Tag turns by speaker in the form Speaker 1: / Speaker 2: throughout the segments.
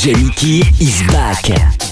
Speaker 1: DJ Mickey is back.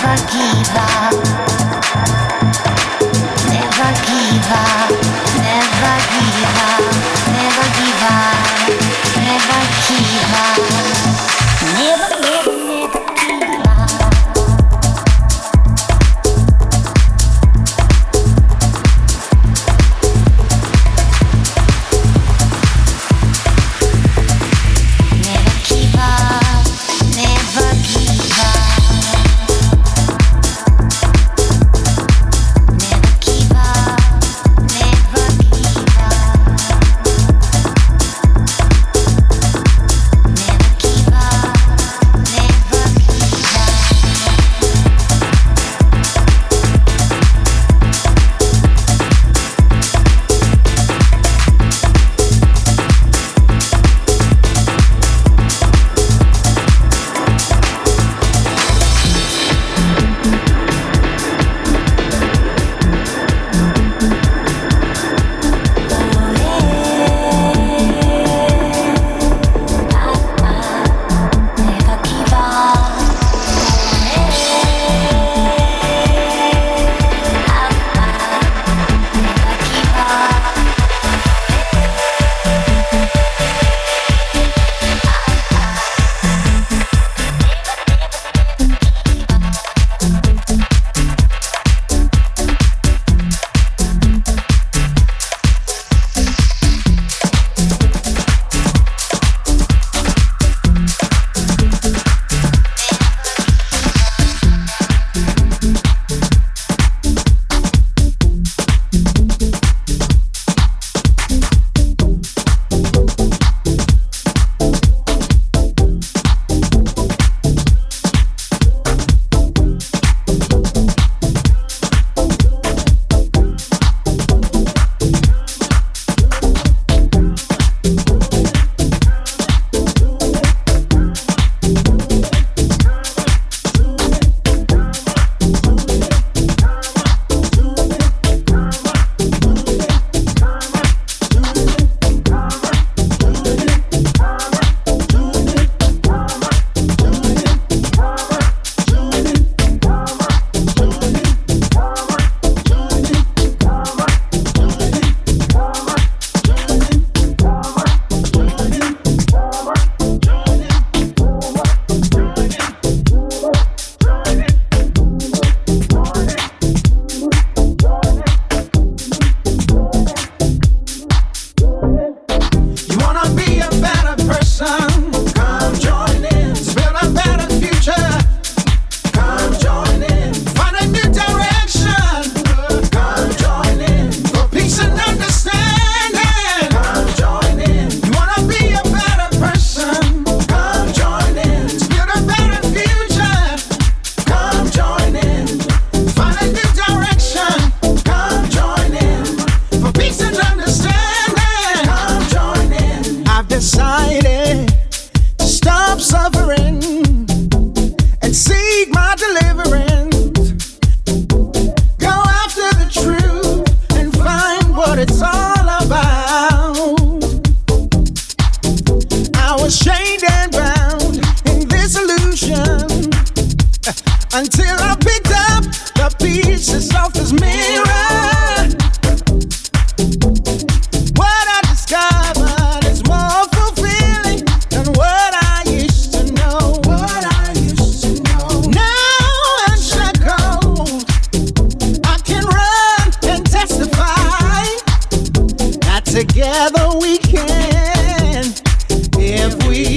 Speaker 1: never give up.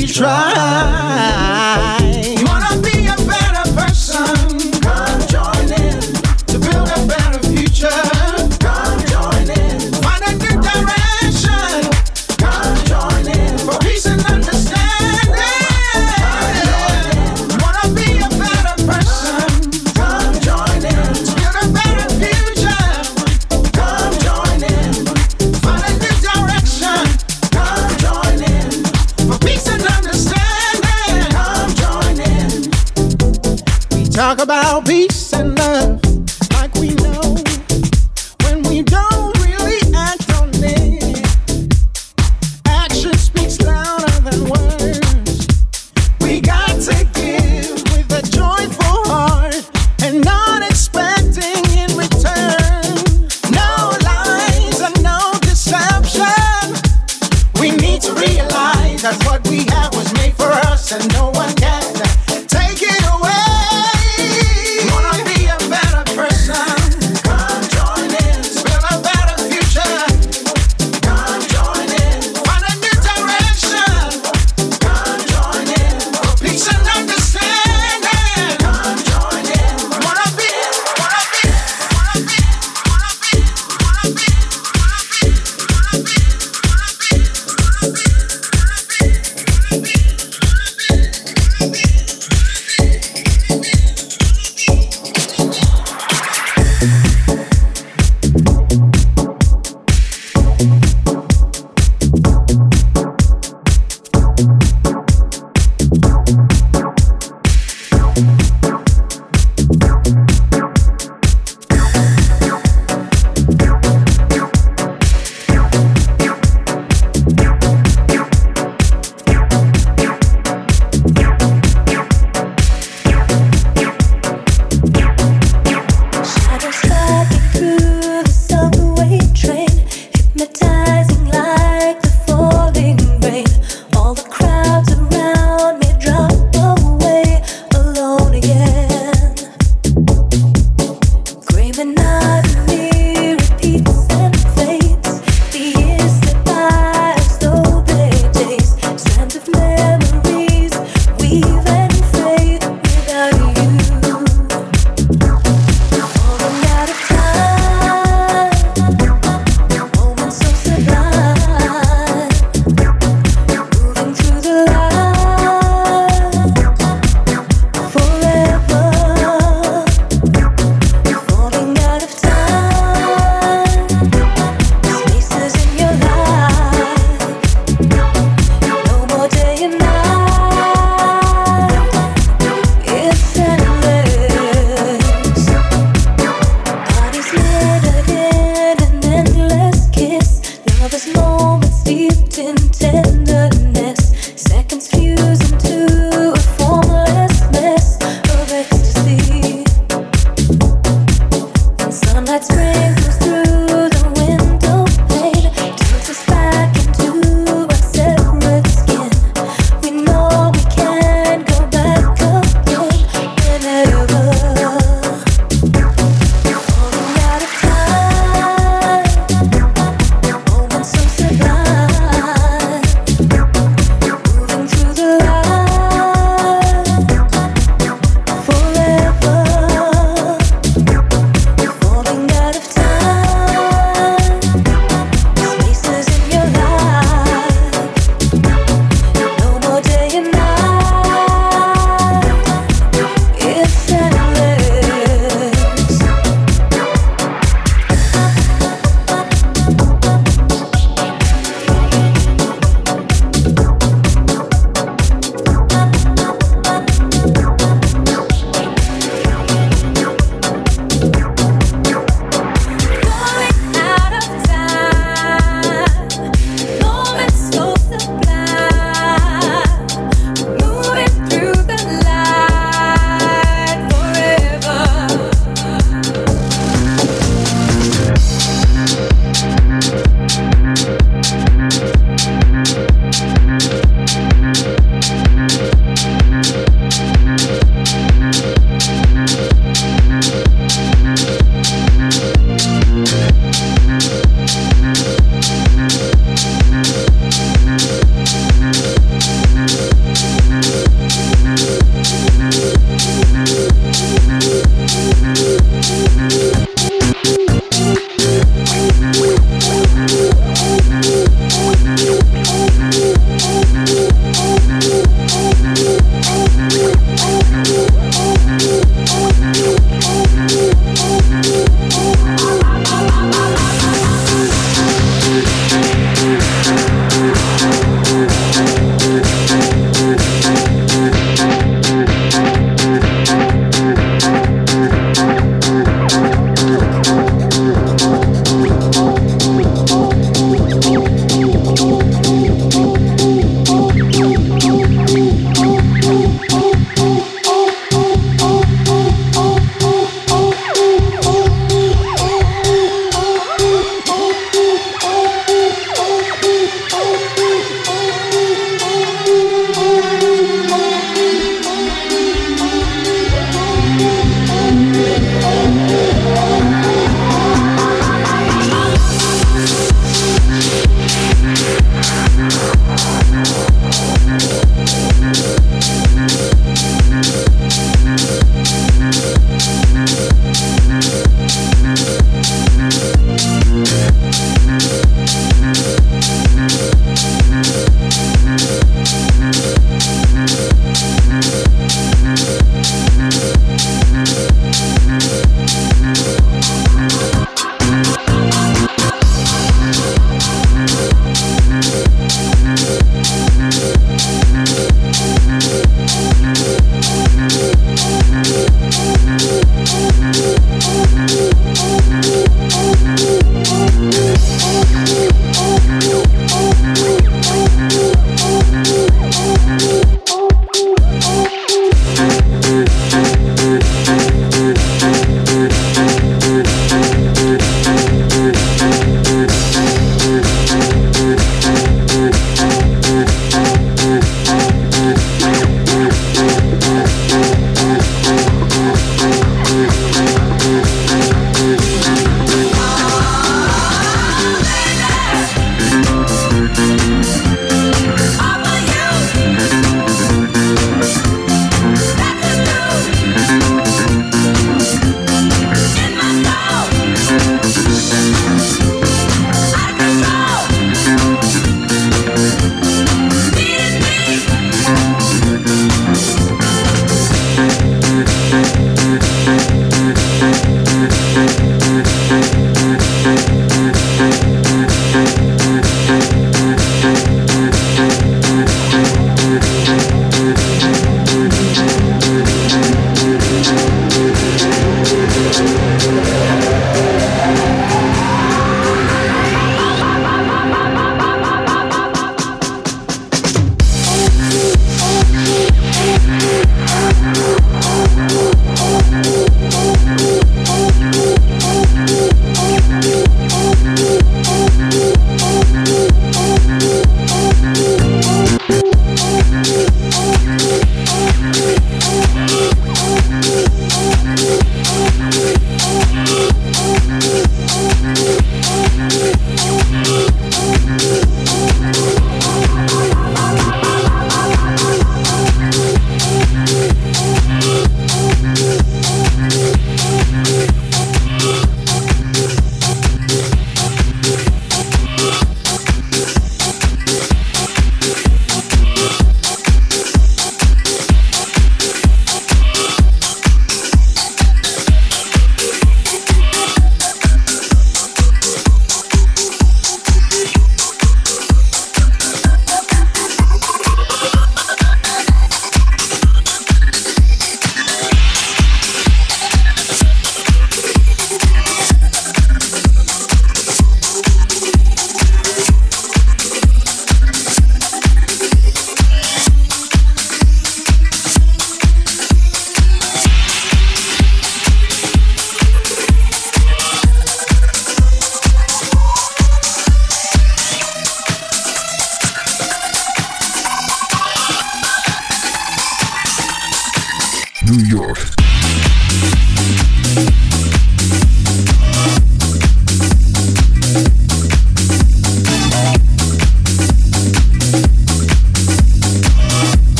Speaker 1: we try. about me.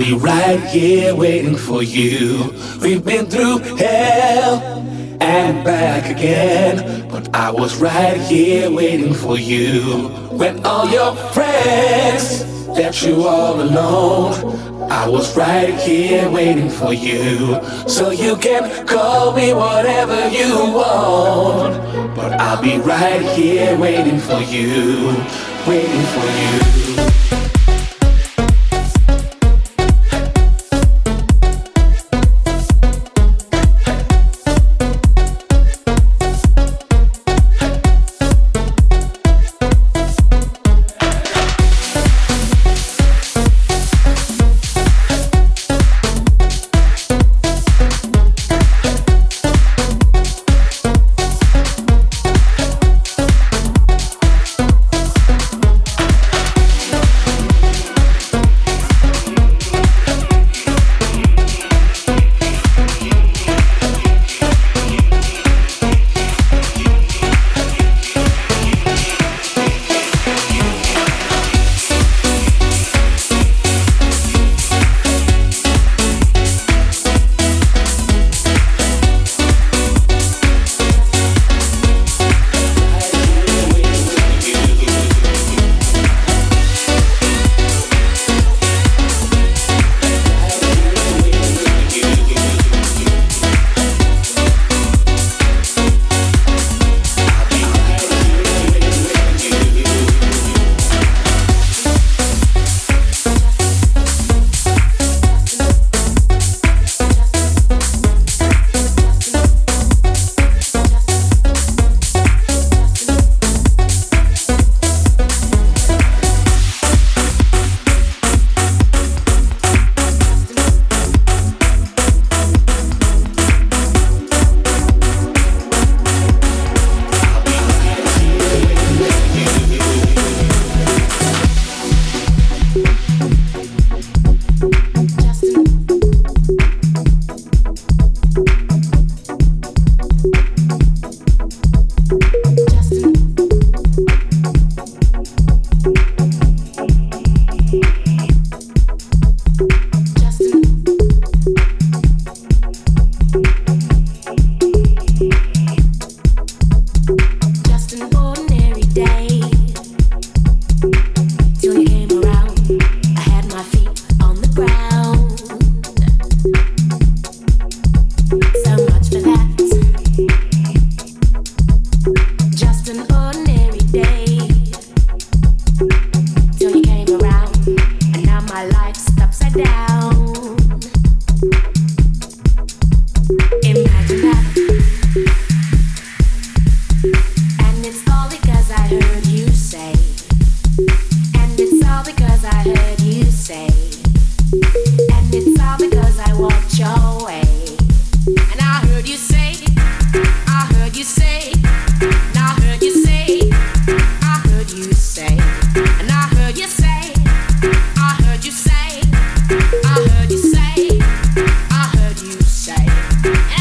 Speaker 2: Be right here waiting for you. We've been through hell and back again, but I was right here waiting for you. When all your friends left you all alone, I was right here waiting for you. So you can call me whatever you want, but I'll be right here waiting for you, waiting for you.
Speaker 3: Yeah.